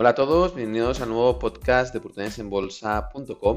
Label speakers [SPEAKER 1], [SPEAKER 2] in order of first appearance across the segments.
[SPEAKER 1] Hola a todos, bienvenidos al nuevo podcast de oportunidadesenbolsa.com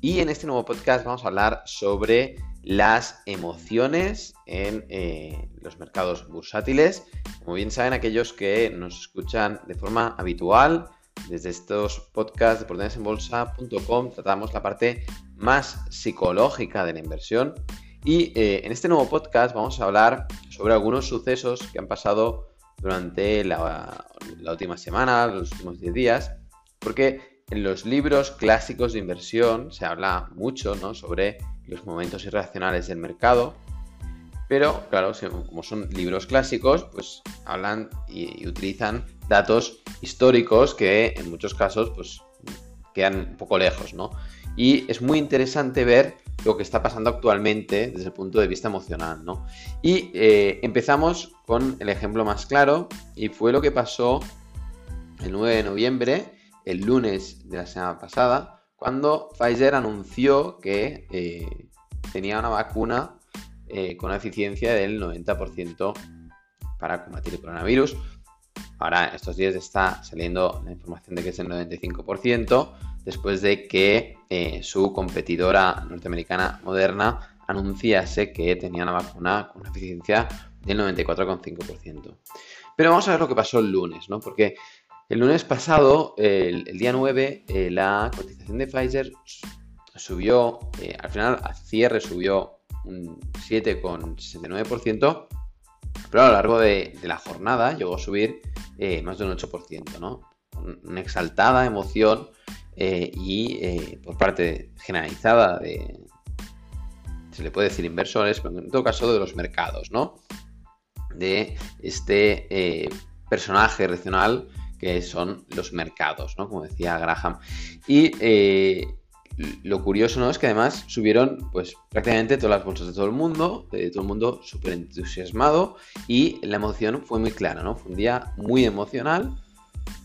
[SPEAKER 1] y en este nuevo podcast vamos a hablar sobre las emociones en eh, los mercados bursátiles. Como bien saben aquellos que nos escuchan de forma habitual, desde estos podcasts de oportunidadesenbolsa.com tratamos la parte más psicológica de la inversión y eh, en este nuevo podcast vamos a hablar sobre algunos sucesos que han pasado durante la, última semana, los últimos 10 días, porque en los libros clásicos de inversión se habla mucho sobre los momentos irracionales del mercado, pero claro, como son libros clásicos, pues hablan y, utilizan datos históricos que en muchos casos pues quedan un poco lejos, ¿no? Y es muy interesante ver lo que está pasando actualmente desde el punto de vista emocional, ¿no? Y eh, empezamos con el ejemplo más claro y fue lo que pasó el 9 de noviembre, el lunes de la semana pasada, cuando Pfizer anunció que eh, tenía una vacuna eh, con una eficiencia del 90% para combatir el coronavirus. Ahora, estos días está saliendo la información de que es el 95%, después de que eh, su competidora norteamericana Moderna anunciase que tenía una vacuna con una eficiencia del 94,5%. Pero vamos a ver lo que pasó el lunes, ¿no? Porque el lunes pasado, el, día 9, eh, la cotización de Pfizer subió, eh, al final a cierre subió un 7,69%, pero a lo largo de, la jornada llegó a subir más de un 8%, ¿no? Una exaltada emoción eh, y eh, por parte generalizada de, se le puede decir inversores, pero en todo caso de los mercados, ¿no? De este eh, personaje racional que son los mercados, ¿no? Como decía Graham. Y lo curioso, ¿no? Es que además subieron, pues, prácticamente todas las bolsas de todo el mundo, de todo el mundo súper entusiasmado y la emoción fue muy clara, ¿no? Fue un día muy emocional,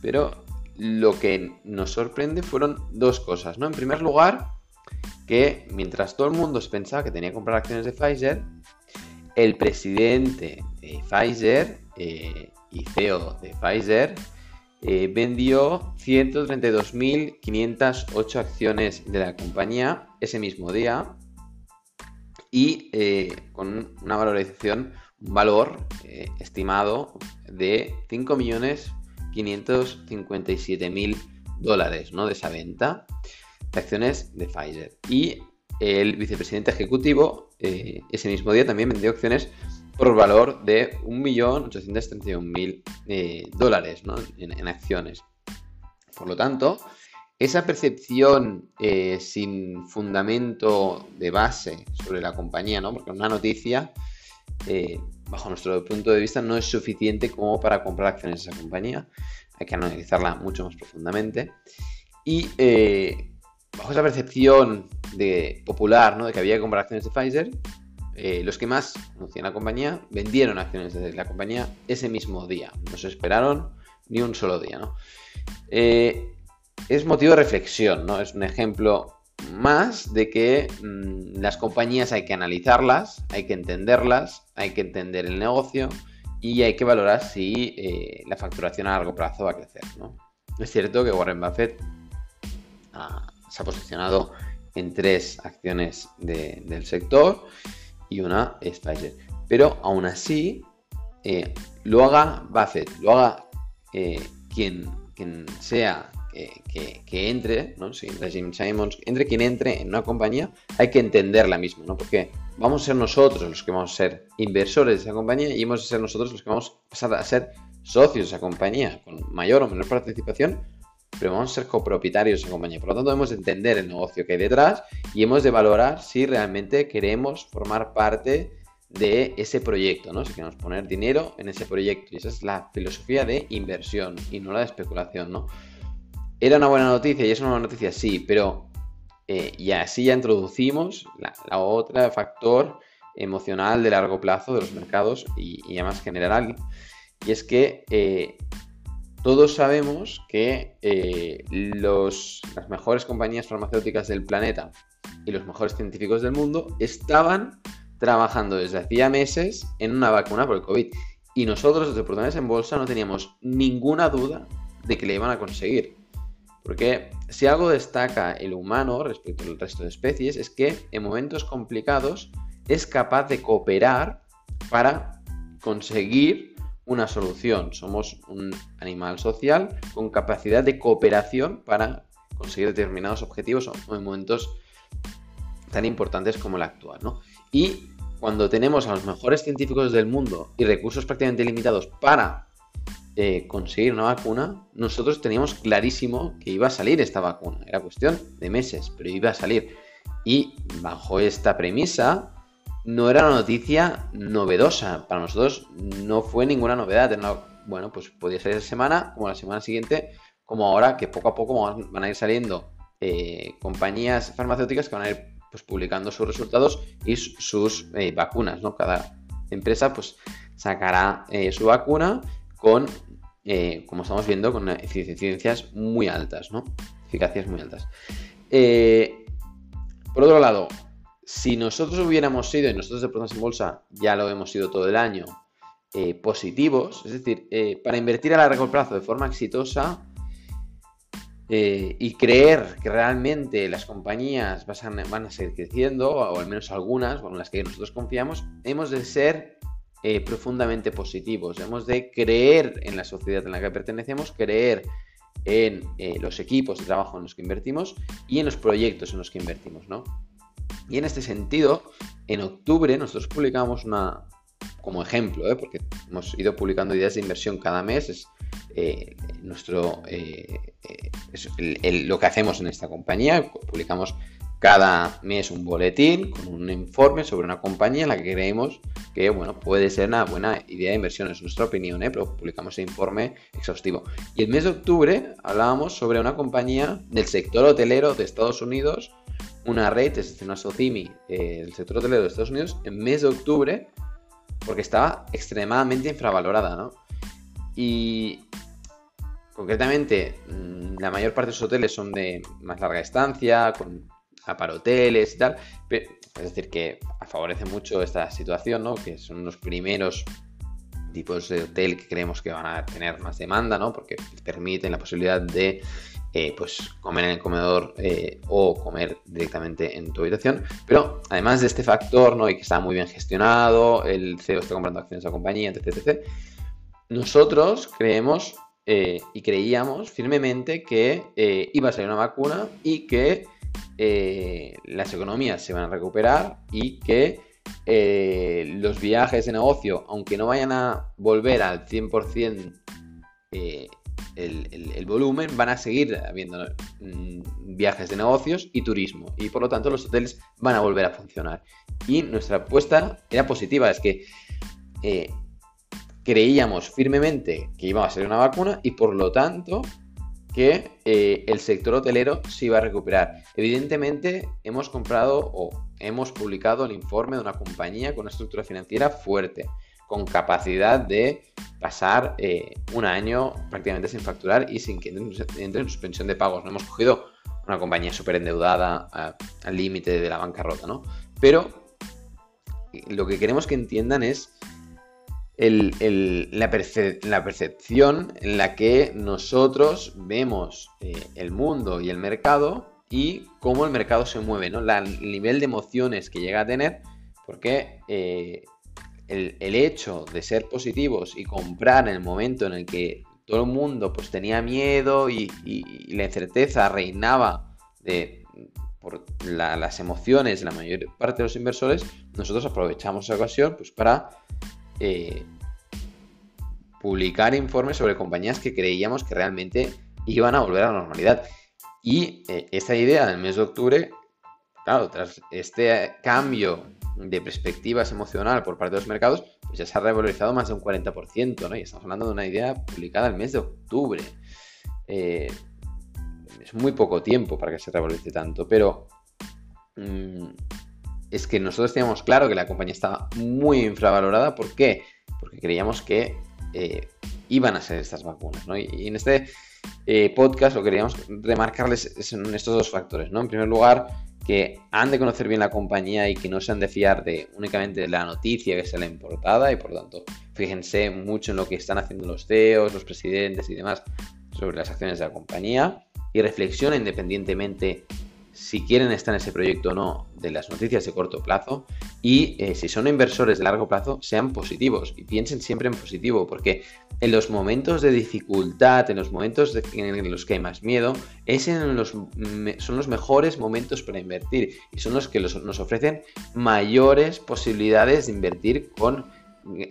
[SPEAKER 1] pero lo que nos sorprende fueron dos cosas, ¿no? En primer lugar, que mientras todo el mundo se pensaba que tenía que comprar acciones de Pfizer, el presidente de Pfizer eh, y CEO de Pfizer eh, vendió 132.508 acciones de la compañía ese mismo día y eh, con una valorización, un valor estimado de 5 millones 557 mil dólares ¿no? de esa venta de acciones de Pfizer. Y el vicepresidente ejecutivo eh, ese mismo día también vendió acciones por valor de 1.831.000 eh, dólares en, acciones. Por lo tanto, esa percepción eh, sin fundamento de base sobre la compañía, ¿no? porque una noticia eh, bajo nuestro punto de vista, no es suficiente como para comprar acciones de esa compañía. Hay que analizarla mucho más profundamente. Y eh, bajo esa percepción de, popular ¿no? de que había que comprar acciones de Pfizer, eh, los que más conocían la compañía vendieron acciones de la compañía ese mismo día. No se esperaron ni un solo día. ¿no? es motivo de reflexión, ¿no? es un ejemplo más de que mm, las compañías hay que analizarlas, hay que entenderlas, hay que entender el negocio y hay que valorar si eh, la facturación a largo plazo va a crecer. Es cierto que Warren Buffett ah, se ha posicionado en tres acciones del sector y una es. Pero aún así, eh, lo haga Buffett, lo haga eh, quien, quien sea que, entre, ¿no? Si Jim Simons, entre quien entre en una compañía, hay que entender la misma, ¿no? Porque vamos a ser nosotros los que vamos a ser inversores de esa compañía y vamos a ser nosotros los que vamos a pasar a ser socios de esa compañía, con mayor o menor participación, pero vamos a ser copropietarios de esa compañía. Por lo tanto, debemos entender el negocio que hay detrás y hemos de valorar si realmente queremos formar parte de ese proyecto, ¿no? Si queremos poner dinero en ese proyecto. Y esa es la filosofía de inversión y no la de especulación, ¿no? ¿Era una buena noticia? Y es una buena noticia, sí, pero eh, y así ya introducimos la, otra factor emocional de largo plazo de los mercados y, y ya más general. Y es que eh, todos sabemos que eh, los, las mejores compañías farmacéuticas del planeta y los mejores científicos del mundo estaban trabajando desde hacía meses en una vacuna por el COVID. Y nosotros desde Oportunidades en Bolsa no teníamos ninguna duda de que le iban a conseguir. Porque si algo destaca el humano respecto al resto de especies es que en momentos complicados es capaz de cooperar para conseguir una solución. Somos un animal social con capacidad de cooperación para conseguir determinados objetivos en momentos tan importantes como el actual. Y cuando tenemos a los mejores científicos del mundo y recursos prácticamente limitados para eh, conseguir una vacuna, nosotros teníamos clarísimo que iba a salir esta vacuna. Era cuestión de meses, pero iba a salir. Y bajo esta premisa, no era una noticia novedosa. Para nosotros no fue ninguna novedad. bueno, pues podía ser esa semana, como la semana siguiente, como ahora, que poco a poco van a ir saliendo eh, compañías farmacéuticas que van a ir pues, publicando sus resultados y sus eh, vacunas, ¿no? Cada empresa pues sacará eh, su vacuna con, como estamos viendo, con eficiencias muy altas, ¿no? Eficacias muy altas. por otro lado, si nosotros hubiéramos sido, y nosotros de Pronto en Bolsa ya lo hemos sido todo el año, eh, positivos, es decir, eh, para invertir a largo plazo de forma exitosa eh, y creer que realmente las compañías van a, seguir creciendo, o al menos algunas, con las que nosotros confiamos, hemos de ser profundamente positivos, hemos de creer en la sociedad en la que pertenecemos, creer en los equipos de trabajo en los que invertimos y en los proyectos en los que invertimos, ¿no? Y en este sentido, en octubre nosotros publicamos una, como ejemplo, ¿eh? porque hemos ido publicando ideas de inversión cada mes, es eh, nuestro, eh, lo que hacemos en esta compañía, publicamos cada mes un boletín con un informe sobre una compañía en la que creemos que bueno, puede ser una buena idea de inversión, es nuestra opinión, pero publicamos ese informe exhaustivo. Y el mes de octubre hablábamos sobre una compañía del sector hotelero de Estados Unidos una red, es decir, una SOCIMI eh, del sector hotelero de Estados Unidos en mes de octubre porque estaba extremadamente infravalorada, ¿no? Y concretamente, mm, la mayor parte de los hoteles son de más larga estancia, con aparoteles y tal, es decir, que favorece mucho esta situación, ¿no? Que son los primeros tipos de hotel que creemos que van a tener más demanda, ¿no? Porque permiten la posibilidad de eh, pues comer en el comedor eh, o comer directamente en tu habitación. Pero además de este factor, ¿no? Y que está muy bien gestionado, el CEO está comprando acciones de la compañía, etc. nosotros creemos eh, y creíamos firmemente que iba a salir una vacuna y que las economías se van a recuperar y que los viajes de negocio, aunque no vayan a volver al 100% el, volumen, van a seguir habiendo mm, viajes de negocios y turismo. Y por lo tanto los hoteles van a volver a funcionar. Y nuestra apuesta era positiva, es que eh, creíamos firmemente que iba a ser una vacuna y por lo tanto que eh, el sector hotelero se iba a recuperar. Evidentemente hemos comprado o hemos publicado el informe de una compañía con una estructura financiera fuerte con capacidad de pasar eh, un año prácticamente sin facturar y sin que entre en suspensión de pagos. No hemos cogido una compañía súper endeudada al límite de la bancarrota, ¿no? Pero lo que queremos que entiendan es la, percepción en la que nosotros vemos eh, el mundo y el mercado y cómo el mercado se mueve, ¿no? el nivel de emociones que llega a tener, porque eh, el, hecho de ser positivos y comprar en el momento en el que todo el mundo pues tenía miedo y, la incerteza reinaba por las emociones de la mayor parte de los inversores, nosotros aprovechamos esa ocasión pues, para eh, publicar informes sobre compañías que creíamos que realmente iban a volver a la normalidad. Y eh, esta idea del mes de octubre, claro, tras este cambio de perspectivas emocional por parte de los mercados, pues ya se ha revalorizado más de un 40%, ¿no? Y estamos hablando de una idea publicada el mes de octubre. Eh, es muy poco tiempo para que se revalorice tanto, pero mm, es que nosotros teníamos claro que la compañía estaba muy infravalorada. ¿Por qué? Porque creíamos que eh, iban a ser estas vacunas, ¿no? Y, en este eh, podcast lo queríamos remarcarles en estos dos factores, ¿no? En primer lugar, que han de conocer bien la compañía y que no se han de fiar de únicamente de la noticia que sea la importada y por tanto fíjense mucho en lo que están haciendo los CEOs, los presidentes y demás sobre las acciones de la compañía y reflexiona independientemente si quieren estar en ese proyecto o no de las noticias de corto plazo y eh, si son inversores de largo plazo sean positivos y piensen siempre en positivo porque en los momentos de dificultad, en los momentos en los que hay más miedo, es en los, son los mejores momentos para invertir y son los que nos ofrecen mayores posibilidades de invertir con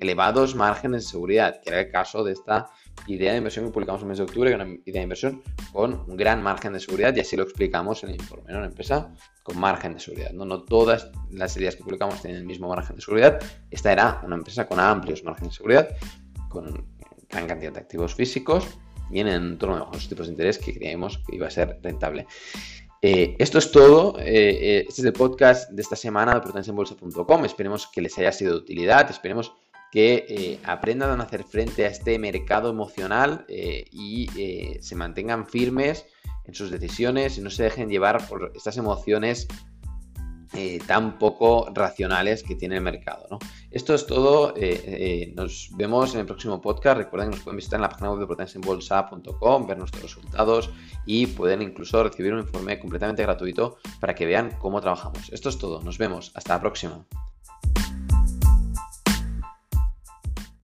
[SPEAKER 1] elevados márgenes de seguridad, que era el caso de esta idea de inversión que publicamos el mes de octubre, una idea de inversión con un gran margen de seguridad, y así lo explicamos en el informe, ¿no? Una empresa con margen de seguridad, ¿no? No todas las ideas que publicamos tienen el mismo margen de seguridad. Esta era una empresa con amplios márgenes de seguridad, con gran cantidad de activos físicos y en entorno de tipos de interés que creíamos que iba a ser rentable. Eh, esto es todo. Eh, eh, este es el podcast de esta semana de potenciaenbolsa.com. Esperemos que les haya sido de utilidad. Esperemos que aprendan a hacer frente a este mercado emocional y se mantengan firmes en sus decisiones y no se dejen llevar por estas emociones eh, tan poco racionales que tiene el mercado. Esto es todo. Eh, eh, nos vemos en el próximo podcast. Recuerden que nos pueden visitar en la página web de potenciaenbolsa.com, ver nuestros resultados y pueden incluso recibir un informe completamente gratuito para que vean cómo trabajamos. Esto es todo. Nos vemos. Hasta la próxima.